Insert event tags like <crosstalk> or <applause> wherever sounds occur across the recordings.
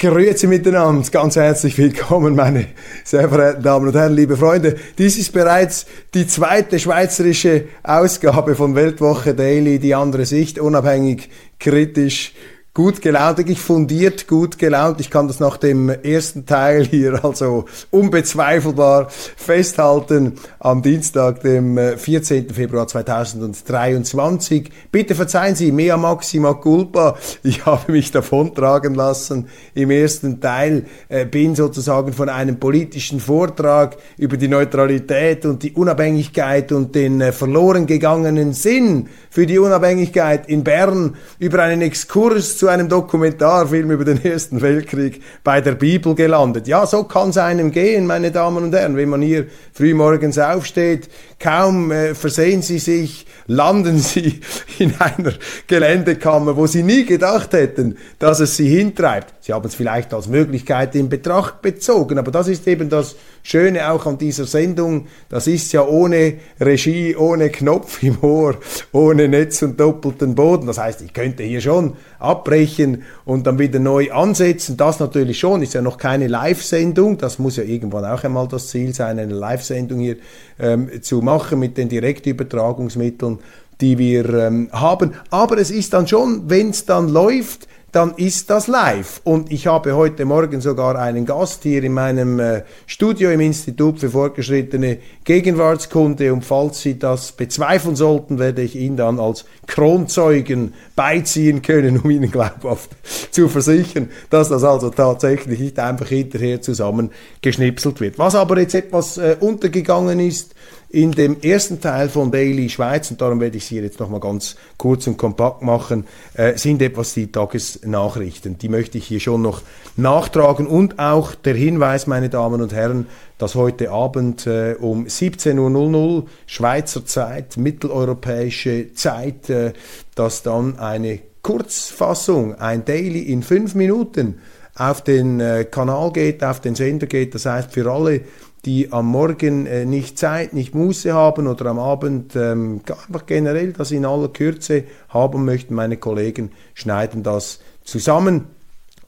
Grüezi miteinander, ganz herzlich willkommen, meine sehr verehrten Damen und Herren, liebe Freunde. Dies ist bereits die zweite schweizerische Ausgabe von Weltwoche Daily, die andere Sicht, unabhängig, kritisch, gut gelaunt, wirklich fundiert gut gelaunt. Ich kann das nach dem ersten Teil hier also unbezweifelbar festhalten am Dienstag, dem 14. Äh, Februar 2023. Bitte verzeihen Sie, mea maxima culpa. Ich habe mich davontragen lassen im ersten Teil, äh, bin sozusagen von einem politischen Vortrag über die Neutralität und die Unabhängigkeit und den äh, verloren gegangenen Sinn für die Unabhängigkeit in Bern über einen Exkurs zu einem Dokumentarfilm über den Ersten Weltkrieg bei der Bibel gelandet. Ja, so kann es einem gehen, meine Damen und Herren, wenn man hier frühmorgens aufsteht, kaum äh, versehen Sie sich, landen <laughs> Sie in einer Geländekammer, wo Sie nie gedacht hätten, dass es Sie hintreibt. Sie haben es vielleicht als Möglichkeit in Betracht bezogen, aber das ist eben das Schöne auch an dieser Sendung, das ist ja ohne Regie, ohne Knopf im Ohr, ohne Netz und doppelten Boden. Das heißt, ich könnte hier schon abbrechen und dann wieder neu ansetzen. Das natürlich schon, ist ja noch keine Live-Sendung. Das muss ja irgendwann auch einmal das Ziel sein, eine Live-Sendung hier ähm, zu machen mit den Direktübertragungsmitteln die wir ähm, haben. Aber es ist dann schon, wenn es dann läuft, dann ist das live. Und ich habe heute Morgen sogar einen Gast hier in meinem äh, Studio im Institut für fortgeschrittene Gegenwartskunde. Und falls Sie das bezweifeln sollten, werde ich ihn dann als Kronzeugen beiziehen können, <laughs> um Ihnen glaubhaft zu versichern, dass das also tatsächlich nicht einfach hinterher zusammengeschnipselt wird. Was aber jetzt etwas äh, untergegangen ist, in dem ersten Teil von Daily Schweiz, und darum werde ich es hier jetzt nochmal ganz kurz und kompakt machen, äh, sind etwas die Tagesnachrichten. Die möchte ich hier schon noch nachtragen und auch der Hinweis, meine Damen und Herren, dass heute Abend äh, um 17.00 Uhr Schweizer Zeit, mitteleuropäische Zeit, äh, dass dann eine Kurzfassung, ein Daily in fünf Minuten auf den äh, Kanal geht, auf den Sender geht. Das heißt, für alle, die am Morgen äh, nicht Zeit, nicht Muße haben oder am Abend ähm, einfach generell das in aller Kürze haben möchten. Meine Kollegen schneiden das zusammen.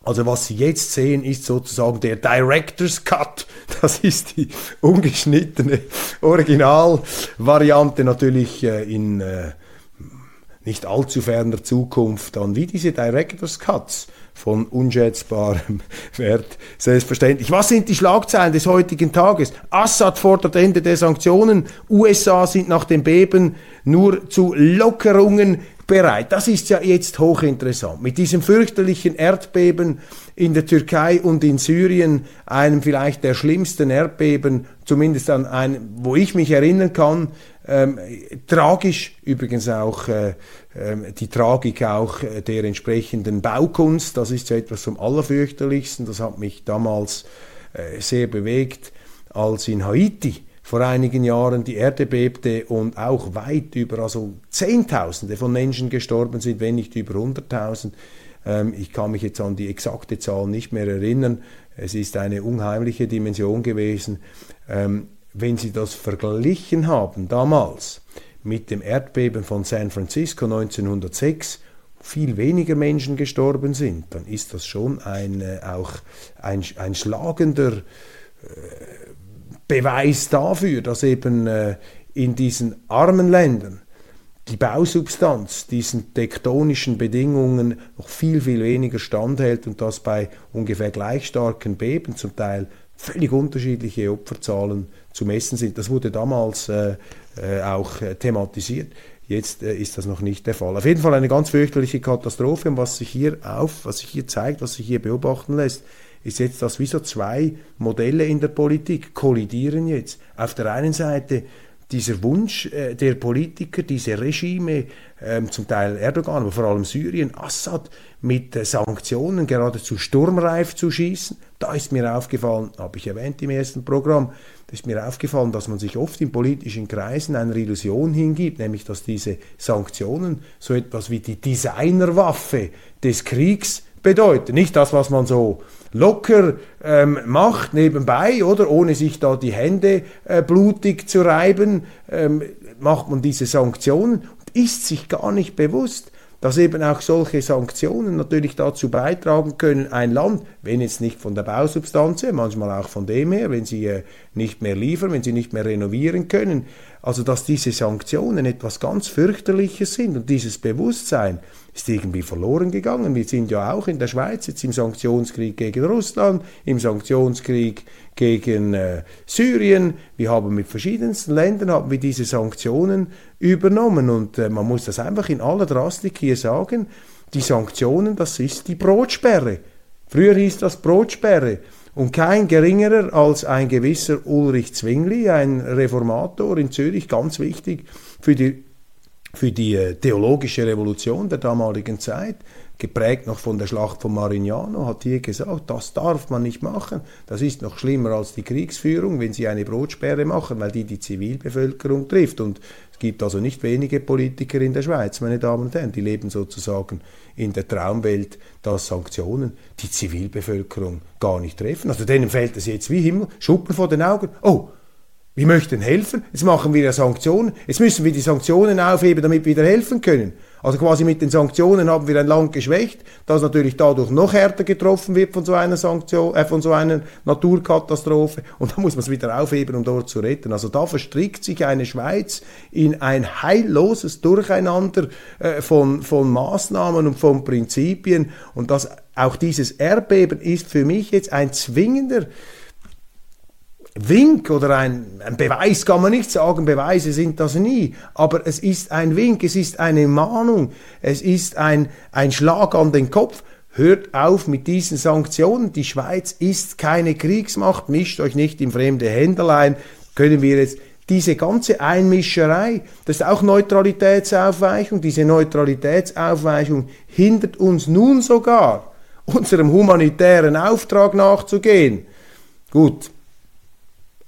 Also was Sie jetzt sehen, ist sozusagen der Director's Cut. <laughs> Das ist die ungeschnittene Originalvariante natürlich äh, in äh, nicht allzu ferner Zukunft dann wie diese Director's Cuts von unschätzbarem <laughs> Wert, selbstverständlich. Was sind die Schlagzeilen des heutigen Tages? Assad fordert Ende der Sanktionen, USA sind nach dem Beben nur zu Lockerungen bereit. Das ist ja jetzt hochinteressant. Mit diesem fürchterlichen Erdbeben in der Türkei und in Syrien, einem vielleicht der schlimmsten Erdbeben, zumindest an einem, wo ich mich erinnern kann, ähm, tragisch übrigens auch äh, äh, die Tragik auch äh, der entsprechenden Baukunst, das ist ja etwas vom Allerfürchterlichsten, das hat mich damals äh, sehr bewegt, als in Haiti vor einigen Jahren die Erde bebte und auch weit über, also Zehntausende von Menschen gestorben sind, wenn nicht über 100.000. Ähm, ich kann mich jetzt an die exakte Zahl nicht mehr erinnern. Es ist eine unheimliche Dimension gewesen. Ähm, wenn Sie das verglichen haben damals mit dem Erdbeben von San Francisco 1906, viel weniger Menschen gestorben sind, dann ist das schon ein, äh, auch ein, ein schlagender äh, Beweis dafür, dass eben äh, in diesen armen Ländern die Bausubstanz diesen tektonischen Bedingungen noch viel, viel weniger standhält und dass bei ungefähr gleich starken Beben zum Teil völlig unterschiedliche Opferzahlen zu messen sind. Das wurde damals äh, äh, auch äh, thematisiert. Jetzt äh, ist das noch nicht der Fall. Auf jeden Fall eine ganz fürchterliche Katastrophe. Und was sich hier auf, was sich hier zeigt, was sich hier beobachten lässt, ist jetzt, dass wie so zwei Modelle in der Politik kollidieren jetzt. Auf der einen Seite dieser Wunsch äh, der Politiker, diese Regime, ähm, zum Teil Erdogan, aber vor allem Syrien, Assad mit äh, Sanktionen geradezu sturmreif zu schießen. Da ist mir aufgefallen, habe ich erwähnt im ersten Programm, da ist mir aufgefallen, dass man sich oft in politischen Kreisen einer Illusion hingibt, nämlich dass diese Sanktionen so etwas wie die Designerwaffe des Kriegs bedeuten. Nicht das, was man so locker ähm, macht nebenbei, oder? Ohne sich da die Hände äh, blutig zu reiben, ähm, macht man diese Sanktionen und ist sich gar nicht bewusst, dass eben auch solche Sanktionen natürlich dazu beitragen können, ein Land, wenn jetzt nicht von der Bausubstanz manchmal auch von dem her, wenn sie äh, nicht mehr liefern, wenn sie nicht mehr renovieren können, also dass diese Sanktionen etwas ganz fürchterliches sind und dieses Bewusstsein, ist irgendwie verloren gegangen. Wir sind ja auch in der Schweiz jetzt im Sanktionskrieg gegen Russland, im Sanktionskrieg gegen äh, Syrien. Wir haben mit verschiedensten Ländern haben wir diese Sanktionen übernommen und äh, man muss das einfach in aller Drastik hier sagen. Die Sanktionen, das ist die Brotsperre. Früher hieß das Brotsperre. Und kein geringerer als ein gewisser Ulrich Zwingli, ein Reformator in Zürich, ganz wichtig für die für die äh, theologische Revolution der damaligen Zeit, geprägt noch von der Schlacht von Marignano, hat hier gesagt, das darf man nicht machen. Das ist noch schlimmer als die Kriegsführung, wenn sie eine Brotsperre machen, weil die die Zivilbevölkerung trifft. Und es gibt also nicht wenige Politiker in der Schweiz, meine Damen und Herren, die leben sozusagen in der Traumwelt, dass Sanktionen die Zivilbevölkerung gar nicht treffen. Also denen fällt es jetzt wie Himmel, Schuppen vor den Augen. Oh, wir möchten helfen, jetzt machen wir ja Sanktionen, jetzt müssen wir die Sanktionen aufheben, damit wir wieder helfen können. Also quasi mit den Sanktionen haben wir ein Land geschwächt, das natürlich dadurch noch härter getroffen wird von so einer Sanktion, äh, von so einer Naturkatastrophe und dann muss man es wieder aufheben, um dort zu retten. Also da verstrickt sich eine Schweiz in ein heilloses Durcheinander äh, von, von Maßnahmen und von Prinzipien und das, auch dieses Erdbeben ist für mich jetzt ein zwingender Wink oder ein, ein, Beweis kann man nicht sagen, Beweise sind das nie, aber es ist ein Wink, es ist eine Mahnung, es ist ein, ein Schlag an den Kopf. Hört auf mit diesen Sanktionen. Die Schweiz ist keine Kriegsmacht, mischt euch nicht in fremde Händelein. Können wir jetzt diese ganze Einmischerei, das ist auch Neutralitätsaufweichung. Diese Neutralitätsaufweichung hindert uns nun sogar, unserem humanitären Auftrag nachzugehen. Gut,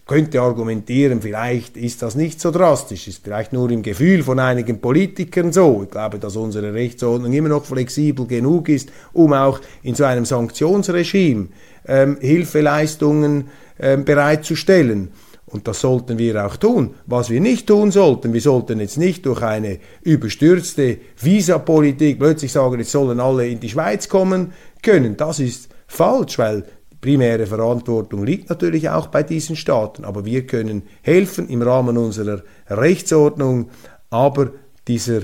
könnte argumentieren, vielleicht ist das nicht so drastisch, ist vielleicht nur im Gefühl von einigen Politikern so. Ich glaube, dass unsere Rechtsordnung immer noch flexibel genug ist, um auch in so einem Sanktionsregime ähm, Hilfeleistungen ähm, bereitzustellen. Und das sollten wir auch tun. Was wir nicht tun sollten, wir sollten jetzt nicht durch eine überstürzte Visapolitik plötzlich sagen, jetzt sollen alle in die Schweiz kommen können. Das ist falsch, weil primäre Verantwortung liegt natürlich auch bei diesen Staaten, aber wir können helfen im Rahmen unserer Rechtsordnung, aber dieser,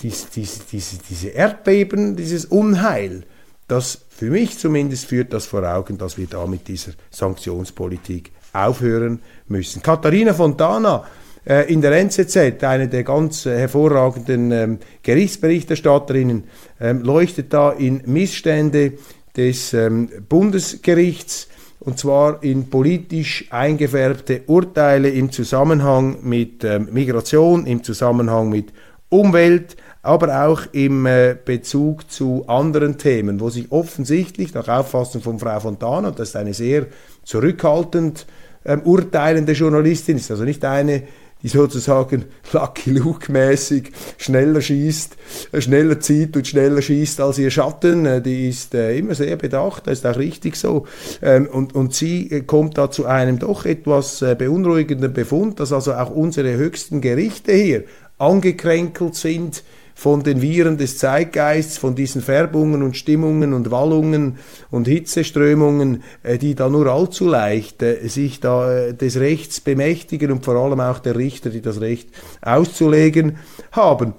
dies, dies, diese, diese Erdbeben, dieses Unheil, das für mich zumindest führt das vor Augen, dass wir da mit dieser Sanktionspolitik aufhören müssen. Katharina Fontana, äh, in der NZZ, eine der ganz äh, hervorragenden ähm, Gerichtsberichterstatterinnen, ähm, leuchtet da in Missstände des ähm, Bundesgerichts und zwar in politisch eingefärbte Urteile im Zusammenhang mit ähm, Migration, im Zusammenhang mit Umwelt, aber auch im äh, Bezug zu anderen Themen, wo sich offensichtlich nach Auffassung von Frau Fontana, das ist eine sehr zurückhaltend ähm, urteilende Journalistin, ist also nicht eine, sozusagen Lucky Luke-mäßig schneller schießt, äh, schneller zieht und schneller schießt als ihr Schatten. Äh, die ist äh, immer sehr bedacht, das ist auch richtig so. Ähm, und, und sie kommt da zu einem doch etwas beunruhigenden Befund, dass also auch unsere höchsten Gerichte hier angekränkelt sind von den Viren des Zeitgeists, von diesen Färbungen und Stimmungen und Wallungen und Hitzeströmungen, äh, die da nur allzu leicht äh, sich da äh, des Rechts bemächtigen und vor allem auch der Richter, die das Recht auszulegen haben.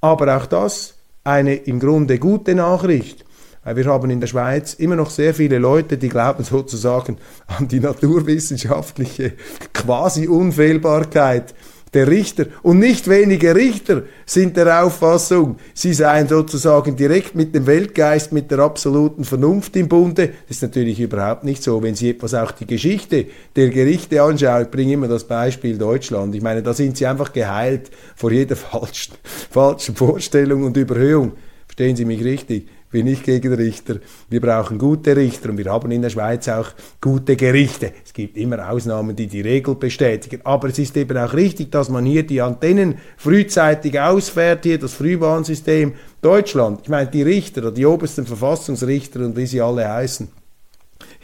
Aber auch das eine im Grunde gute Nachricht. Wir haben in der Schweiz immer noch sehr viele Leute, die glauben sozusagen an die naturwissenschaftliche Quasi-Unfehlbarkeit der Richter. Und nicht wenige Richter sind der Auffassung, sie seien sozusagen direkt mit dem Weltgeist, mit der absoluten Vernunft im Bunde. Das ist natürlich überhaupt nicht so. Wenn Sie etwas auch die Geschichte der Gerichte anschauen, ich bringe immer das Beispiel Deutschland. Ich meine, da sind sie einfach geheilt vor jeder <laughs> falschen, falschen Vorstellung und Überhöhung. Verstehen Sie mich richtig? Bin ich gegen Richter. Wir brauchen gute Richter und wir haben in der Schweiz auch gute Gerichte. Es gibt immer Ausnahmen, die die Regel bestätigen. Aber es ist eben auch richtig, dass man hier die Antennen frühzeitig ausfährt, hier das Frühwarnsystem Deutschland. Ich meine, die Richter, die obersten Verfassungsrichter und wie sie alle heißen,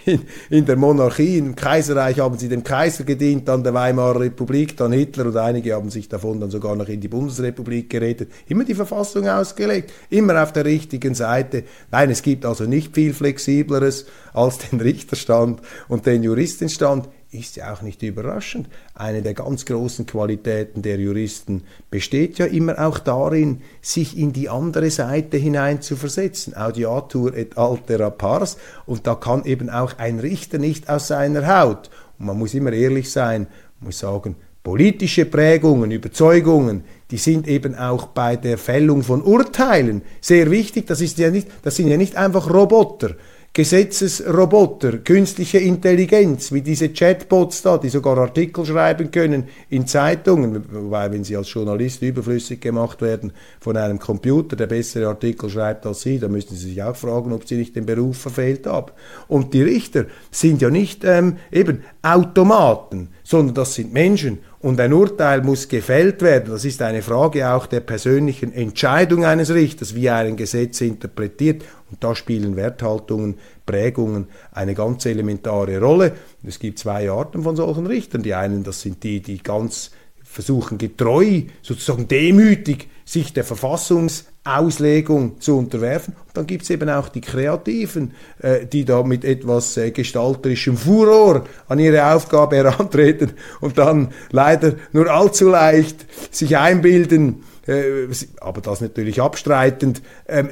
in, in der Monarchie, im Kaiserreich haben sie dem Kaiser gedient, dann der Weimarer Republik, dann Hitler und einige haben sich davon dann sogar noch in die Bundesrepublik geredet. Immer die Verfassung ausgelegt, immer auf der richtigen Seite. Nein, es gibt also nicht viel flexibleres als den Richterstand und den Juristenstand ist ja auch nicht überraschend. Eine der ganz großen Qualitäten der Juristen besteht ja immer auch darin, sich in die andere Seite hinein zu versetzen. Audiatur et altera pars. Und da kann eben auch ein Richter nicht aus seiner Haut. Und man muss immer ehrlich sein, muss sagen, politische Prägungen, Überzeugungen, die sind eben auch bei der Fällung von Urteilen sehr wichtig. Das, ist ja nicht, das sind ja nicht einfach Roboter, Gesetzesroboter, künstliche Intelligenz, wie diese Chatbots da, die sogar Artikel schreiben können in Zeitungen, wobei, wenn sie als Journalist überflüssig gemacht werden von einem Computer, der bessere Artikel schreibt als sie, dann müssen sie sich auch fragen, ob sie nicht den Beruf verfehlt haben. Und die Richter sind ja nicht ähm, eben Automaten, sondern das sind Menschen und ein Urteil muss gefällt werden. Das ist eine Frage auch der persönlichen Entscheidung eines Richters, wie er ein Gesetz interpretiert. Und da spielen Werthaltungen, Prägungen eine ganz elementare Rolle. Es gibt zwei Arten von solchen Richtern. Die einen, das sind die, die ganz versuchen getreu, sozusagen demütig, sich der Verfassungsauslegung zu unterwerfen. Und dann gibt es eben auch die Kreativen, äh, die da mit etwas äh, gestalterischem Furor an ihre Aufgabe herantreten und dann leider nur allzu leicht sich einbilden, äh, aber das natürlich abstreitend, ähm,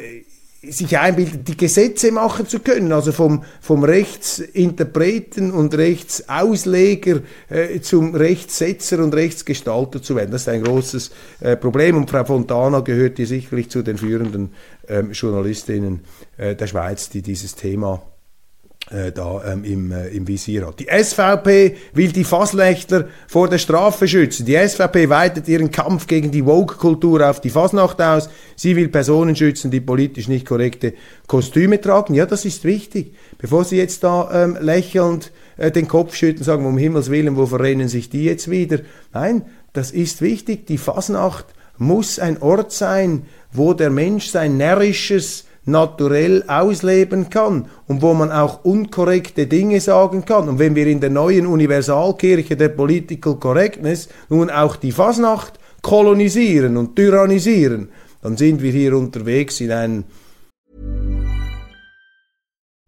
sich einbildet, die Gesetze machen zu können, also vom, vom Rechtsinterpreten und Rechtsausleger äh, zum Rechtssetzer und Rechtsgestalter zu werden. Das ist ein großes äh, Problem und Frau Fontana gehört hier sicherlich zu den führenden ähm, Journalistinnen äh, der Schweiz, die dieses Thema äh, da ähm, im, äh, im Visier hat. Die SVP will die Fasslechtler vor der Strafe schützen. Die SVP weitet ihren Kampf gegen die Woke-Kultur auf die Fasnacht aus. Sie will Personen schützen, die politisch nicht korrekte Kostüme tragen. Ja, das ist wichtig. Bevor Sie jetzt da ähm, lächelnd äh, den Kopf schütten, sagen, um Himmels Willen, wo verrennen sich die jetzt wieder? Nein, das ist wichtig. Die Fasnacht muss ein Ort sein, wo der Mensch sein närrisches, naturell ausleben kann und wo man auch unkorrekte Dinge sagen kann. Und wenn wir in der neuen Universalkirche der Political Correctness nun auch die Fasnacht kolonisieren und tyrannisieren, dann sind wir hier unterwegs in einem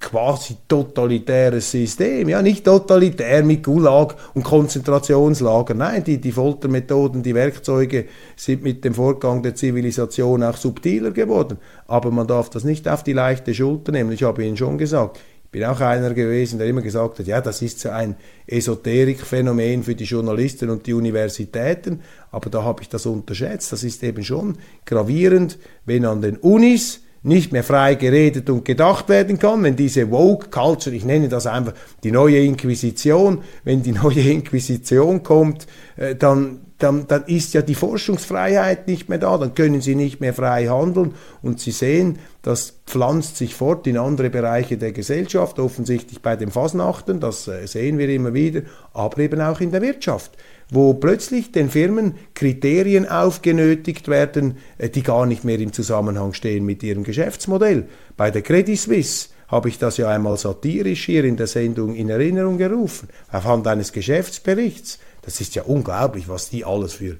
quasi totalitäres System. Ja, nicht totalitär mit Gulag und Konzentrationslager. Nein, die, die Foltermethoden, die Werkzeuge sind mit dem Vorgang der Zivilisation auch subtiler geworden. Aber man darf das nicht auf die leichte Schulter nehmen. Ich habe Ihnen schon gesagt, bin auch einer gewesen, der immer gesagt hat, ja, das ist so ein Esoterikphänomen für die Journalisten und die Universitäten, aber da habe ich das unterschätzt. Das ist eben schon gravierend, wenn an den Unis nicht mehr frei geredet und gedacht werden kann, wenn diese Woke Culture, ich nenne das einfach die neue Inquisition, wenn die neue <laughs> Inquisition kommt, äh, dann dann, dann ist ja die Forschungsfreiheit nicht mehr da, dann können sie nicht mehr frei handeln und sie sehen, das pflanzt sich fort in andere Bereiche der Gesellschaft, offensichtlich bei den Fasnachten, das äh, sehen wir immer wieder, aber eben auch in der Wirtschaft, wo plötzlich den Firmen Kriterien aufgenötigt werden, äh, die gar nicht mehr im Zusammenhang stehen mit ihrem Geschäftsmodell. Bei der Credit Suisse habe ich das ja einmal satirisch hier in der Sendung in Erinnerung gerufen, aufhand eines Geschäftsberichts das ist ja unglaublich, was die alles für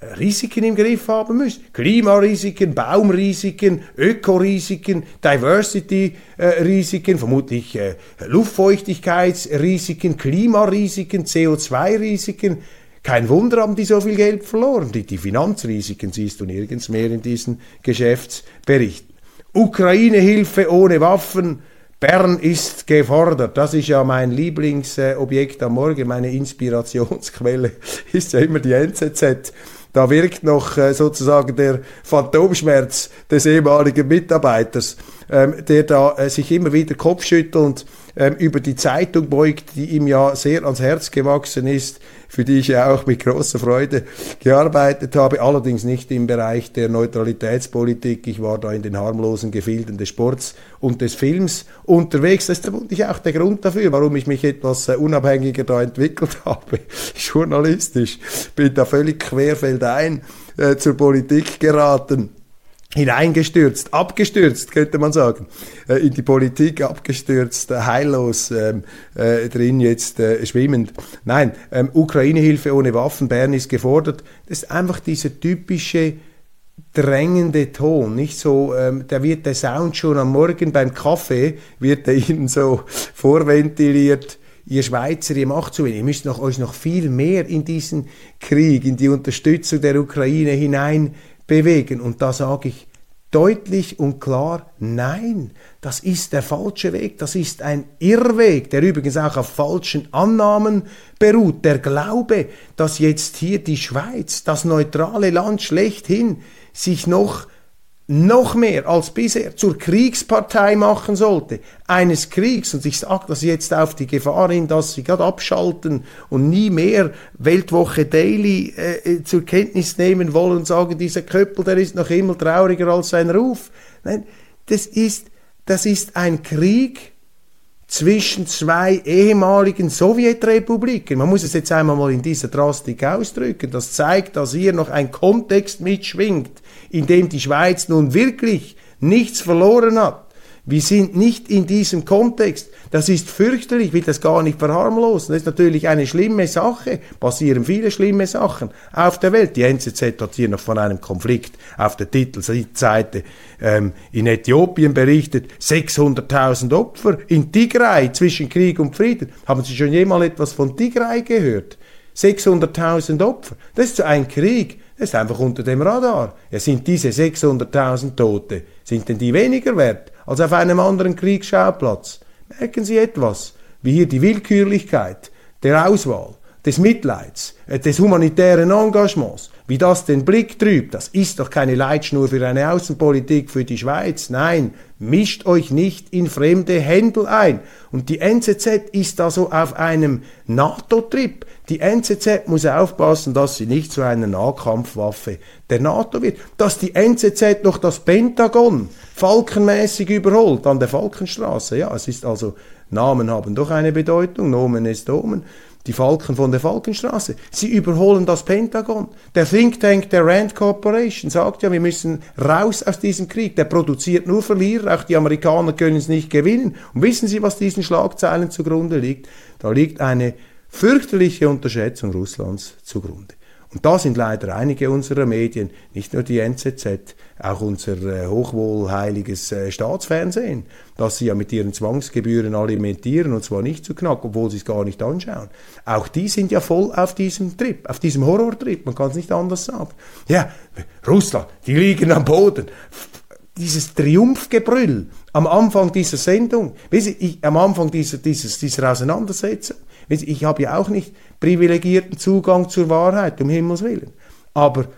äh, Risiken im Griff haben müssen. Klimarisiken, Baumrisiken, Ökorisiken, Diversity-Risiken, vermutlich äh, Luftfeuchtigkeitsrisiken, Klimarisiken, CO2-Risiken. Kein Wunder haben die so viel Geld verloren. Die, die Finanzrisiken siehst du nirgends mehr in diesen Geschäftsberichten. Ukraine-Hilfe ohne Waffen, Bern ist gefordert. Das ist ja mein Lieblingsobjekt am Morgen, meine Inspirationsquelle <laughs> ist ja immer die NZZ. Da wirkt noch äh, sozusagen der Phantomschmerz des ehemaligen Mitarbeiters, ähm, der da äh, sich immer wieder kopfschüttelnd ähm, über die Zeitung beugt, die ihm ja sehr ans Herz gewachsen ist, für die ich ja auch mit großer Freude gearbeitet habe, allerdings nicht im Bereich der Neutralitätspolitik. Ich war da in den harmlosen Gefilden des Sports und des Films unterwegs. Das ist vermutlich auch der Grund dafür, warum ich mich etwas äh, unabhängiger da entwickelt <laughs> habe, journalistisch. Bin da völlig querfeldein äh, zur Politik geraten hineingestürzt, abgestürzt, könnte man sagen, äh, in die Politik abgestürzt, äh, heillos ähm, äh, drin jetzt äh, schwimmend. Nein, ähm, Ukraine-Hilfe ohne Waffen, Bern ist gefordert. Das ist einfach dieser typische drängende Ton, nicht so, ähm, da wird der Sound schon am Morgen beim Kaffee, wird er <laughs> Ihnen so vorventiliert, ihr Schweizer, ihr macht zu wenig, ihr müsst noch, euch noch viel mehr in diesen Krieg, in die Unterstützung der Ukraine hinein bewegen. Und da sage ich deutlich und klar, nein, das ist der falsche Weg, das ist ein Irrweg, der übrigens auch auf falschen Annahmen beruht. Der Glaube, dass jetzt hier die Schweiz, das neutrale Land schlechthin, sich noch noch mehr als bisher zur Kriegspartei machen sollte, eines Kriegs, und ich sage das jetzt auf die Gefahr hin, dass sie gerade abschalten und nie mehr Weltwoche Daily äh, äh, zur Kenntnis nehmen wollen und sagen, dieser Köppel, der ist noch immer trauriger als sein Ruf. Nein, das ist, das ist ein Krieg zwischen zwei ehemaligen Sowjetrepubliken. Man muss es jetzt einmal mal in dieser Drastik ausdrücken. Das zeigt, dass hier noch ein Kontext mitschwingt, in dem die Schweiz nun wirklich nichts verloren hat. Wir sind nicht in diesem Kontext. Das ist fürchterlich, ich will das gar nicht verharmlosen. Das ist natürlich eine schlimme Sache. Passieren viele schlimme Sachen auf der Welt. Die NZZ hat hier noch von einem Konflikt auf der Titelseite ähm, in Äthiopien berichtet. 600.000 Opfer in Tigray zwischen Krieg und Frieden. Haben Sie schon jemals etwas von Tigray gehört? 600.000 Opfer. Das ist ein Krieg, das ist einfach unter dem Radar. Ja, sind diese 600.000 Tote, sind denn die weniger wert als auf einem anderen Kriegsschauplatz? Merken Sie etwas, wie hier die Willkürlichkeit der Auswahl, des Mitleids, äh, des humanitären Engagements, wie das den Blick trübt, das ist doch keine Leitschnur für eine Außenpolitik für die Schweiz. Nein, mischt euch nicht in fremde Händel ein. Und die NZZ ist also auf einem NATO-Trip. Die NZZ muss aufpassen, dass sie nicht zu einer Nahkampfwaffe der NATO wird. Dass die NZZ noch das Pentagon falkenmäßig überholt an der Falkenstraße. Ja, es ist also, Namen haben doch eine Bedeutung, Nomen ist Omen die Falken von der Falkenstraße. Sie überholen das Pentagon. Der Think Tank der Rand Corporation sagt ja, wir müssen raus aus diesem Krieg. Der produziert nur Verlierer. Auch die Amerikaner können es nicht gewinnen. Und wissen Sie, was diesen Schlagzeilen zugrunde liegt? Da liegt eine fürchterliche Unterschätzung Russlands zugrunde. Und da sind leider einige unserer Medien, nicht nur die NZZ, auch unser äh, hochwohlheiliges äh, Staatsfernsehen, das sie ja mit ihren Zwangsgebühren alimentieren und zwar nicht zu knack, obwohl sie es gar nicht anschauen. Auch die sind ja voll auf diesem Trip, auf diesem Horrortrip, man kann es nicht anders sagen. Ja, Russland, die liegen am Boden dieses Triumphgebrüll am Anfang dieser Sendung, ich, am Anfang dieser, dieses, dieser Auseinandersetzung, ich habe ja auch nicht privilegierten Zugang zur Wahrheit, um Himmels Willen. Aber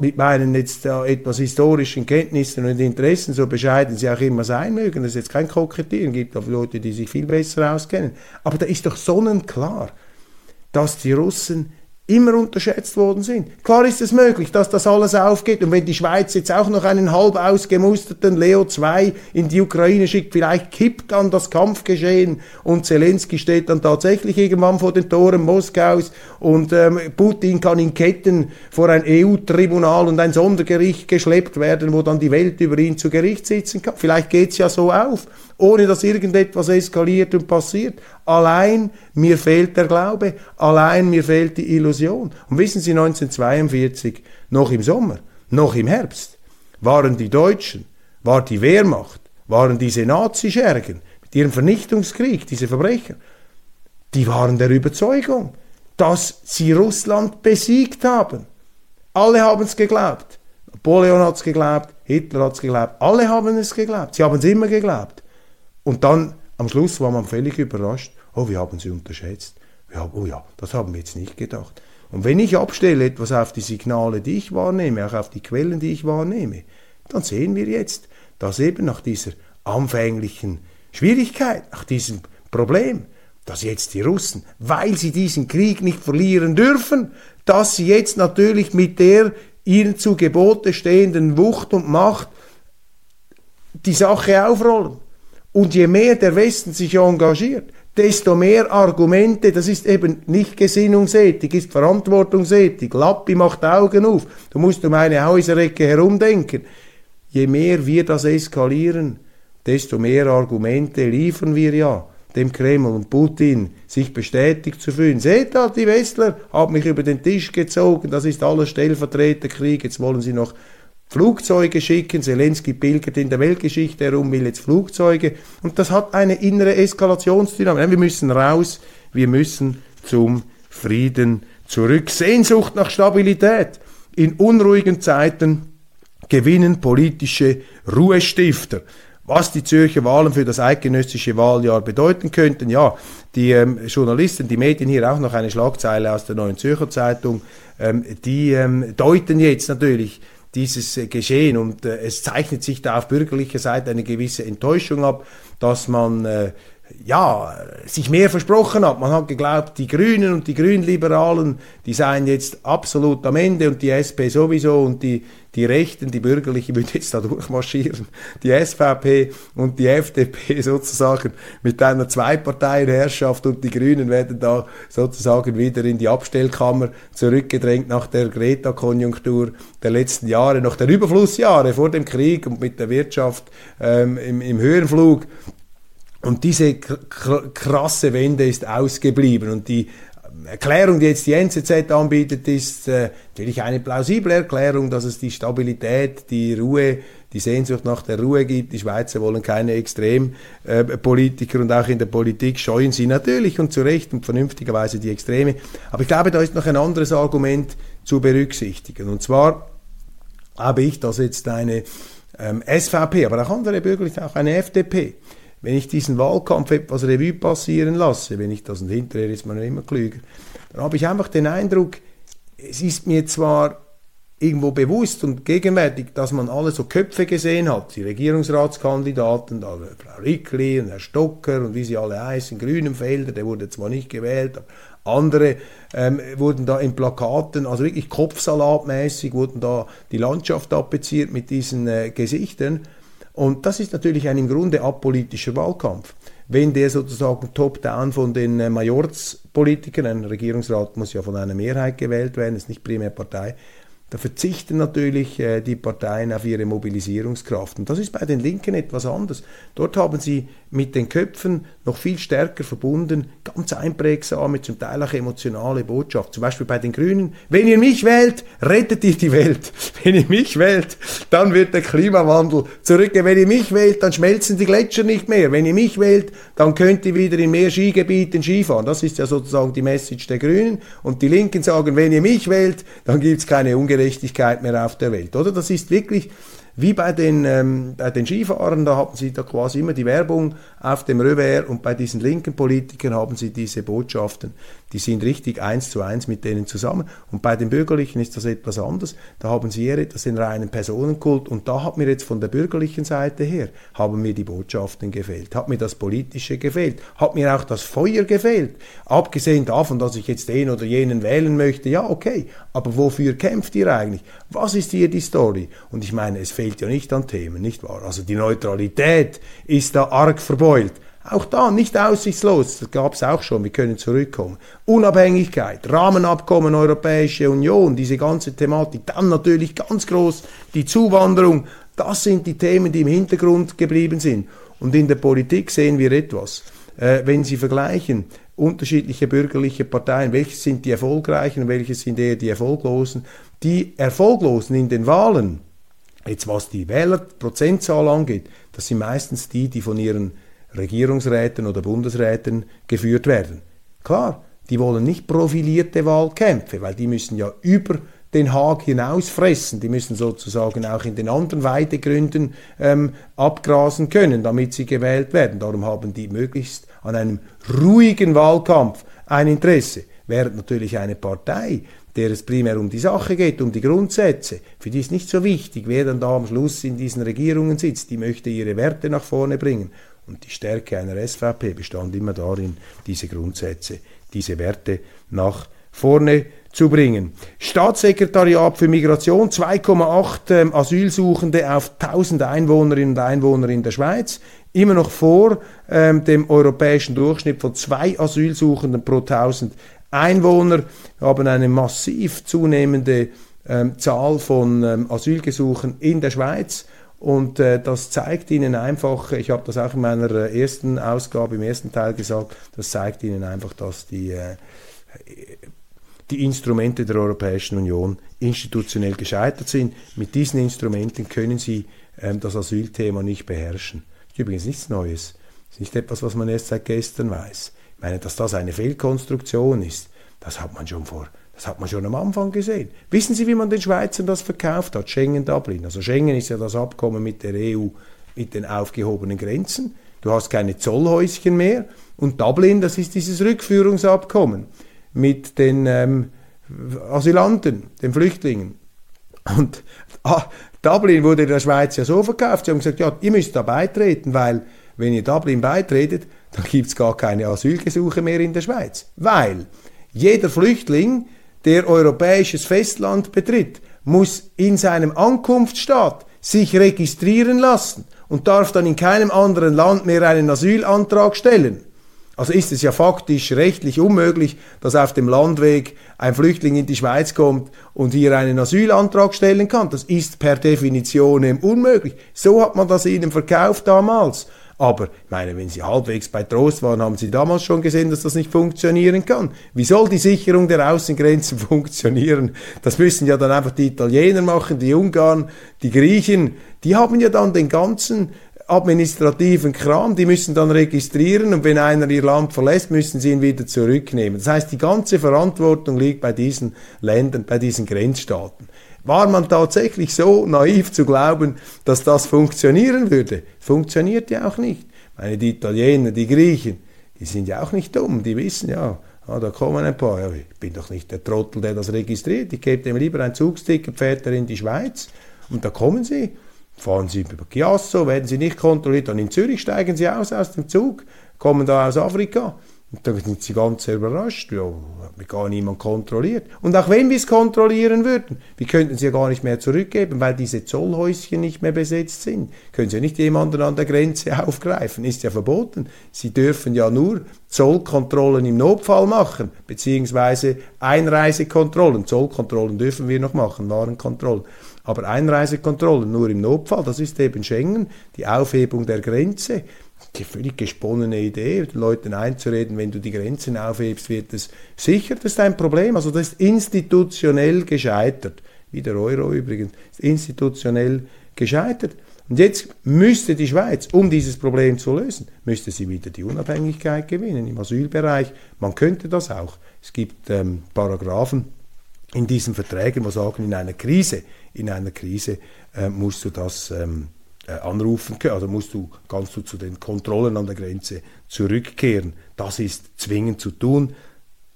mit meinen jetzt äh, etwas historischen Kenntnissen und Interessen, so bescheiden sie auch immer sein mögen, das ist jetzt kein Kokettieren, gibt auch Leute, die sich viel besser auskennen. Aber da ist doch sonnenklar, dass die Russen immer unterschätzt worden sind. Klar ist es möglich, dass das alles aufgeht und wenn die Schweiz jetzt auch noch einen halb ausgemusterten Leo 2 in die Ukraine schickt, vielleicht kippt dann das Kampfgeschehen und Zelensky steht dann tatsächlich irgendwann vor den Toren Moskaus und ähm, Putin kann in Ketten vor ein EU-Tribunal und ein Sondergericht geschleppt werden, wo dann die Welt über ihn zu Gericht sitzen kann. Vielleicht geht's ja so auf ohne dass irgendetwas eskaliert und passiert. Allein mir fehlt der Glaube, allein mir fehlt die Illusion. Und wissen Sie, 1942, noch im Sommer, noch im Herbst, waren die Deutschen, war die Wehrmacht, waren diese Nazischergen mit ihrem Vernichtungskrieg, diese Verbrecher, die waren der Überzeugung, dass sie Russland besiegt haben. Alle haben es geglaubt. Napoleon hat es geglaubt, Hitler hat es geglaubt, alle haben es geglaubt. Sie haben es immer geglaubt. Und dann am Schluss war man völlig überrascht, oh, wir haben sie unterschätzt. Wir haben, oh ja, das haben wir jetzt nicht gedacht. Und wenn ich abstelle etwas auf die Signale, die ich wahrnehme, auch auf die Quellen, die ich wahrnehme, dann sehen wir jetzt, dass eben nach dieser anfänglichen Schwierigkeit, nach diesem Problem, dass jetzt die Russen, weil sie diesen Krieg nicht verlieren dürfen, dass sie jetzt natürlich mit der ihnen zu Gebote stehenden Wucht und Macht die Sache aufrollen. Und je mehr der Westen sich engagiert, desto mehr Argumente, das ist eben nicht Gesinnungsethik, ist Verantwortungsethik. Lappi macht Augen auf. Du musst um eine Häuserecke herumdenken. Je mehr wir das eskalieren, desto mehr Argumente liefern wir ja dem Kreml und Putin, sich bestätigt zu fühlen. Seht da, die Westler haben mich über den Tisch gezogen, das ist alles Stellvertreterkrieg, jetzt wollen sie noch Flugzeuge schicken. Zelensky pilgert in der Weltgeschichte herum, will jetzt Flugzeuge. Und das hat eine innere Eskalationsdynamik. Wir müssen raus, wir müssen zum Frieden zurück. Sehnsucht nach Stabilität. In unruhigen Zeiten gewinnen politische Ruhestifter. Was die Zürcher Wahlen für das eidgenössische Wahljahr bedeuten könnten, ja, die ähm, Journalisten, die Medien hier auch noch eine Schlagzeile aus der Neuen Zürcher Zeitung, ähm, die ähm, deuten jetzt natürlich dieses äh, Geschehen. Und äh, es zeichnet sich da auf bürgerlicher Seite eine gewisse Enttäuschung ab, dass man äh, ja, sich mehr versprochen hat. Man hat geglaubt, die Grünen und die Grünliberalen, die seien jetzt absolut am Ende und die SP sowieso und die, die Rechten, die Bürgerlichen würden jetzt da durchmarschieren. Die SVP und die FDP <laughs> sozusagen mit einer Zweiparteienherrschaft und die Grünen werden da sozusagen wieder in die Abstellkammer zurückgedrängt nach der Greta-Konjunktur der letzten Jahre, nach der Überflussjahre vor dem Krieg und mit der Wirtschaft ähm, im, im Höhenflug. Und diese krasse Wende ist ausgeblieben und die Erklärung, die jetzt die NZZ anbietet, ist äh, natürlich eine plausible Erklärung, dass es die Stabilität, die Ruhe, die Sehnsucht nach der Ruhe gibt. Die Schweizer wollen keine Extrempolitiker äh, und auch in der Politik scheuen sie natürlich und zu Recht und vernünftigerweise die Extreme. Aber ich glaube, da ist noch ein anderes Argument zu berücksichtigen. Und zwar habe ich, dass jetzt eine ähm, SVP, aber auch andere Bürgerliche, auch eine FDP, wenn ich diesen Wahlkampf etwas Revue passieren lasse, wenn ich das und hinterher ist man immer klüger, dann habe ich einfach den Eindruck, es ist mir zwar irgendwo bewusst und gegenwärtig, dass man alle so Köpfe gesehen hat, die Regierungsratskandidaten, da Frau Rickli und Herr Stocker und wie sie alle heißen, Grünenfelder, der wurde zwar nicht gewählt, aber andere ähm, wurden da in Plakaten, also wirklich kopfsalatmäßig, wurden da die Landschaft appliziert mit diesen äh, Gesichtern. Und das ist natürlich ein im Grunde apolitischer Wahlkampf. Wenn der sozusagen top-down von den äh, Majorzpolitikern, ein Regierungsrat muss ja von einer Mehrheit gewählt werden, ist nicht primär Partei, da verzichten natürlich äh, die Parteien auf ihre Mobilisierungskraft. Und das ist bei den Linken etwas anders. Dort haben sie mit den Köpfen noch viel stärker verbunden, ganz einprägsame, zum Teil auch emotionale Botschaft. Zum Beispiel bei den Grünen, wenn ihr mich wählt, rettet ihr die Welt. <laughs> Wenn ihr mich wählt, dann wird der Klimawandel zurückgehen. Wenn ihr mich wählt, dann schmelzen die Gletscher nicht mehr. Wenn ihr mich wählt, dann könnt ihr wieder in mehr Skigebieten Skifahren. Das ist ja sozusagen die Message der Grünen. Und die Linken sagen, wenn ihr mich wählt, dann gibt es keine Ungerechtigkeit mehr auf der Welt. Oder? Das ist wirklich Wie bei den, ähm, bei den Skifahrern, da haben sie da quasi immer die Werbung auf dem Revers und bei diesen linken Politikern haben sie diese Botschaften, die sind richtig eins zu eins mit denen zusammen. Und bei den Bürgerlichen ist das etwas anders. Da haben sie eher etwas den reinen Personenkult und da hat mir jetzt von der bürgerlichen Seite her, haben mir die Botschaften gefehlt, hat mir das Politische gefehlt, hat mir auch das Feuer gefehlt. Abgesehen davon, dass ich jetzt den oder jenen wählen möchte, ja okay, aber wofür kämpft ihr eigentlich? Was ist hier die Story? Und ich meine, es fehlt ja nicht an Themen, nicht wahr? Also die Neutralität ist da arg verbeult. Auch da nicht aussichtslos, das gab es auch schon, wir können zurückkommen. Unabhängigkeit, Rahmenabkommen Europäische Union, diese ganze Thematik, dann natürlich ganz groß die Zuwanderung, das sind die Themen, die im Hintergrund geblieben sind. Und in der Politik sehen wir etwas. Äh, wenn Sie vergleichen, unterschiedliche bürgerliche Parteien, welche sind die erfolgreichen und welche sind eher die erfolglosen, die erfolglosen in den Wahlen, jetzt was die Wählerprozentzahl angeht, das sind meistens die, die von ihren Regierungsräten oder Bundesräten geführt werden. Klar, die wollen nicht profilierte Wahlkämpfe, weil die müssen ja über den Haag hinausfressen. Die müssen sozusagen auch in den anderen Weidegründen ähm, abgrasen können, damit sie gewählt werden. Darum haben die möglichst an einem ruhigen Wahlkampf ein Interesse. Während natürlich eine Partei, der es primär um die Sache geht, um die Grundsätze, für die ist nicht so wichtig, wer dann da am Schluss in diesen Regierungen sitzt, die möchte ihre Werte nach vorne bringen. Und die Stärke einer SVP bestand immer darin, diese Grundsätze, diese Werte nach vorne zu bringen. Staatssekretariat für Migration, 2,8 ähm, Asylsuchende auf 1000 Einwohnerinnen und Einwohner in der Schweiz, immer noch vor ähm, dem europäischen Durchschnitt von zwei Asylsuchenden pro 1000 Einwohner. Wir haben eine massiv zunehmende ähm, Zahl von ähm, Asylgesuchen in der Schweiz. Und äh, das zeigt Ihnen einfach, ich habe das auch in meiner äh, ersten Ausgabe, im ersten Teil gesagt, das zeigt Ihnen einfach, dass die, äh, die Instrumente der Europäischen Union institutionell gescheitert sind. Mit diesen Instrumenten können Sie ähm, das Asylthema nicht beherrschen. Das ist übrigens nichts Neues. Das ist nicht etwas, was man erst seit gestern weiß. Ich meine, dass das eine Fehlkonstruktion ist, das hat man schon vor das hat man schon am Anfang gesehen. Wissen Sie, wie man den Schweizern das verkauft hat? Schengen-Dublin. Also Schengen ist ja das Abkommen mit der EU mit den aufgehobenen Grenzen. Du hast keine Zollhäuschen mehr. Und Dublin, das ist dieses Rückführungsabkommen mit den ähm, Asylanten, den Flüchtlingen. Und ah, Dublin wurde der Schweiz ja so verkauft. Sie haben gesagt, ja, ihr müsst da beitreten, weil wenn ihr Dublin beitretet, dann gibt es gar keine Asylgesuche mehr in der Schweiz. Weil jeder Flüchtling der europäisches Festland betritt, muss in seinem Ankunftsstaat sich registrieren lassen und darf dann in keinem anderen Land mehr einen Asylantrag stellen. Also ist es ja faktisch rechtlich unmöglich, dass auf dem Landweg ein Flüchtling in die Schweiz kommt und hier einen Asylantrag stellen kann. Das ist per Definition unmöglich. So hat man das ihnen verkauft damals. Aber ich meine, wenn Sie halbwegs bei Trost waren, haben Sie damals schon gesehen, dass das nicht funktionieren kann. Wie soll die Sicherung der Außengrenzen <laughs> funktionieren? Das müssen ja dann einfach die Italiener machen, die Ungarn, die Griechen. Die haben ja dann den ganzen administrativen Kram, die müssen dann registrieren und wenn einer ihr Land verlässt, müssen sie ihn wieder zurücknehmen. Das heißt, die ganze Verantwortung liegt bei diesen Ländern, bei diesen Grenzstaaten. War man tatsächlich so naiv zu glauben, dass das funktionieren würde? Funktioniert ja auch nicht. Meine, die Italiener, die Griechen, die sind ja auch nicht dumm, die wissen ja, ah, da kommen ein paar, ja, ich bin doch nicht der Trottel, der das registriert, ich gebe dem lieber ein Zugsticker, fährt er in die Schweiz. Und da kommen sie, fahren sie über Chiasso, werden sie nicht kontrolliert, dann in Zürich steigen sie aus aus dem Zug, kommen da aus Afrika und da sind sie ganz überrascht, ja, hat mich gar niemand kontrolliert. Und auch wenn wir es kontrollieren würden, wir könnten sie ja gar nicht mehr zurückgeben, weil diese Zollhäuschen nicht mehr besetzt sind. Können sie ja nicht jemanden an der Grenze <laughs> aufgreifen, ist ja verboten. Sie dürfen ja nur Zollkontrollen im Notfall machen, beziehungsweise Einreisekontrollen. Zollkontrollen dürfen wir noch machen, Warenkontrollen. Aber Einreisekontrollen nur im Notfall, das ist eben Schengen, die Aufhebung der Grenze die völlig gesponnene Idee, den Leuten einzureden, wenn du die Grenzen aufhebst, wird es sicher, das ist ein Problem. Also das ist institutionell gescheitert. Wie der Euro übrigens, ist institutionell gescheitert. Und jetzt müsste die Schweiz, um dieses Problem zu lösen, müsste sie wieder die Unabhängigkeit gewinnen im Asylbereich. Man könnte das auch. Es gibt ähm, Paragraphen in diesen Verträgen, wo sagen, in einer Krise in einer Krise äh, musst du das ähm, äh, anrufen können, also musst du, kannst du zu den Kontrollen an der Grenze zurückkehren. Das ist zwingend zu tun.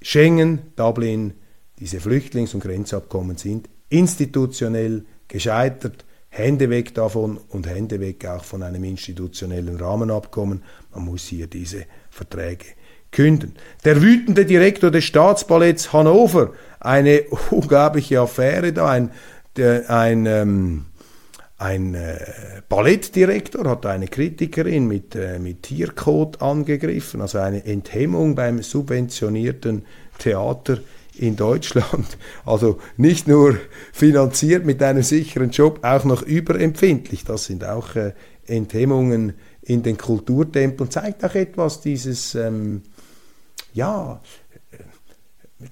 Schengen, Dublin, diese Flüchtlings- und Grenzabkommen sind institutionell gescheitert. Hände weg davon und Hände weg auch von einem institutionellen Rahmenabkommen. Man muss hier diese Verträge künden. Der wütende Direktor des Staatsballetts Hannover, eine <laughs> unglaubliche Affäre da, ein, der, ein, ähm, ein äh, Ballettdirektor hat eine Kritikerin mit, äh, mit Tiercode angegriffen, also eine Enthemmung beim subventionierten Theater in Deutschland. <laughs> Also nicht nur finanziert mit einem sicheren Job, auch noch überempfindlich. Das sind auch äh, Enthemmungen in den Kulturtempeln. Zeigt auch etwas dieses, ähm, ja,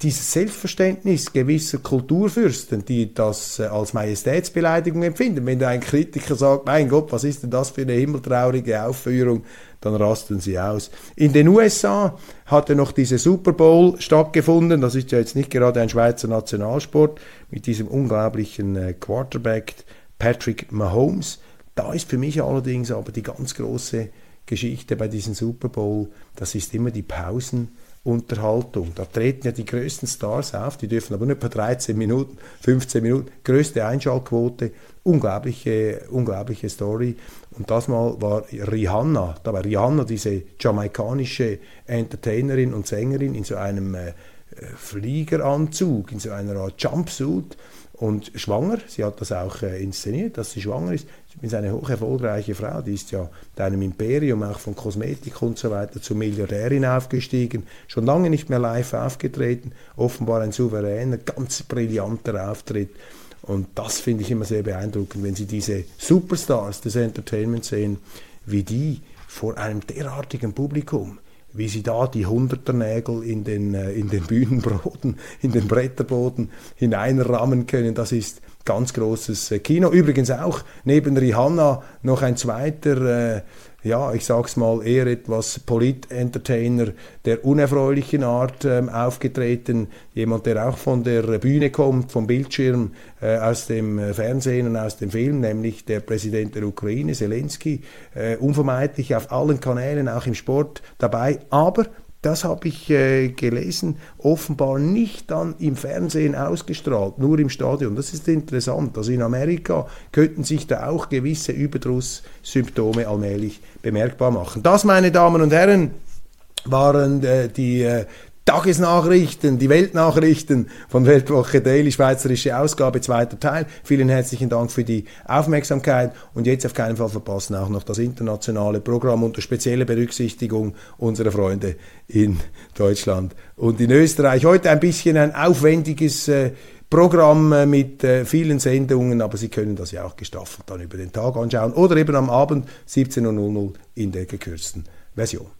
dieses Selbstverständnis gewisser Kulturfürsten, die das äh, als Majestätsbeleidigung empfinden. Wenn da ein Kritiker sagt, mein Gott, was ist denn das für eine himmeltraurige Aufführung, dann rasten sie aus. In den USA hatte noch diese Super Bowl stattgefunden. Das ist ja jetzt nicht gerade ein Schweizer Nationalsport mit diesem unglaublichen äh, Quarterback Patrick Mahomes. Da ist für mich allerdings aber die ganz große Geschichte bei diesem Super Bowl, das ist immer die Pausen Unterhaltung. Da treten ja die größten Stars auf, die dürfen aber nur etwa 13 Minuten, 15 Minuten, größte Einschaltquote, unglaubliche, unglaubliche Story. Und das mal war Rihanna, da war Rihanna, diese jamaikanische Entertainerin und Sängerin in so einem äh, Fliegeranzug, in so einer Art Jumpsuit und schwanger. Sie hat das auch äh, inszeniert, dass sie schwanger ist. Ist eine hoch erfolgreiche Frau, die ist ja in einem Imperium auch von Kosmetik und so weiter zur Milliardärin aufgestiegen, schon lange nicht mehr live aufgetreten, offenbar ein souveräner, ganz brillanter Auftritt. Und das finde ich immer sehr beeindruckend, wenn Sie diese Superstars des Entertainments sehen, wie die vor einem derartigen Publikum wie sie da die Hunderternägel in den, äh, in den Bühnenboden, <laughs> in den Bretterboden hineinrammen können. Das ist ganz großes äh, Kino. Übrigens auch neben Rihanna noch ein zweiter äh, ja, ich sag's mal, eher etwas Polit-Entertainer der unerfreulichen Art ähm, aufgetreten. Jemand, der auch von der Bühne kommt, vom Bildschirm, äh, aus dem äh, Fernsehen und aus dem Film, nämlich der Präsident der Ukraine, Zelensky, äh, unvermeidlich auf allen Kanälen, auch im Sport dabei. Aber das habe ich äh, gelesen, offenbar nicht dann im Fernsehen ausgestrahlt, nur im Stadion. Das ist interessant. Also in Amerika könnten sich da auch gewisse Überdrusssymptome allmählich bemerkbar machen. Das, meine Damen und Herren, waren äh, die äh, Tagesnachrichten, die Weltnachrichten von Weltwoche Daily, schweizerische Ausgabe, zweiter Teil. Vielen herzlichen Dank für die Aufmerksamkeit und jetzt auf keinen Fall verpassen auch noch das internationale Programm unter spezieller Berücksichtigung unserer Freunde in Deutschland und in Österreich. Heute ein bisschen ein aufwendiges äh, Programm äh, mit äh, vielen Sendungen, aber Sie können das ja auch gestaffelt dann über den Tag anschauen oder eben am Abend 17.00 in der gekürzten Version.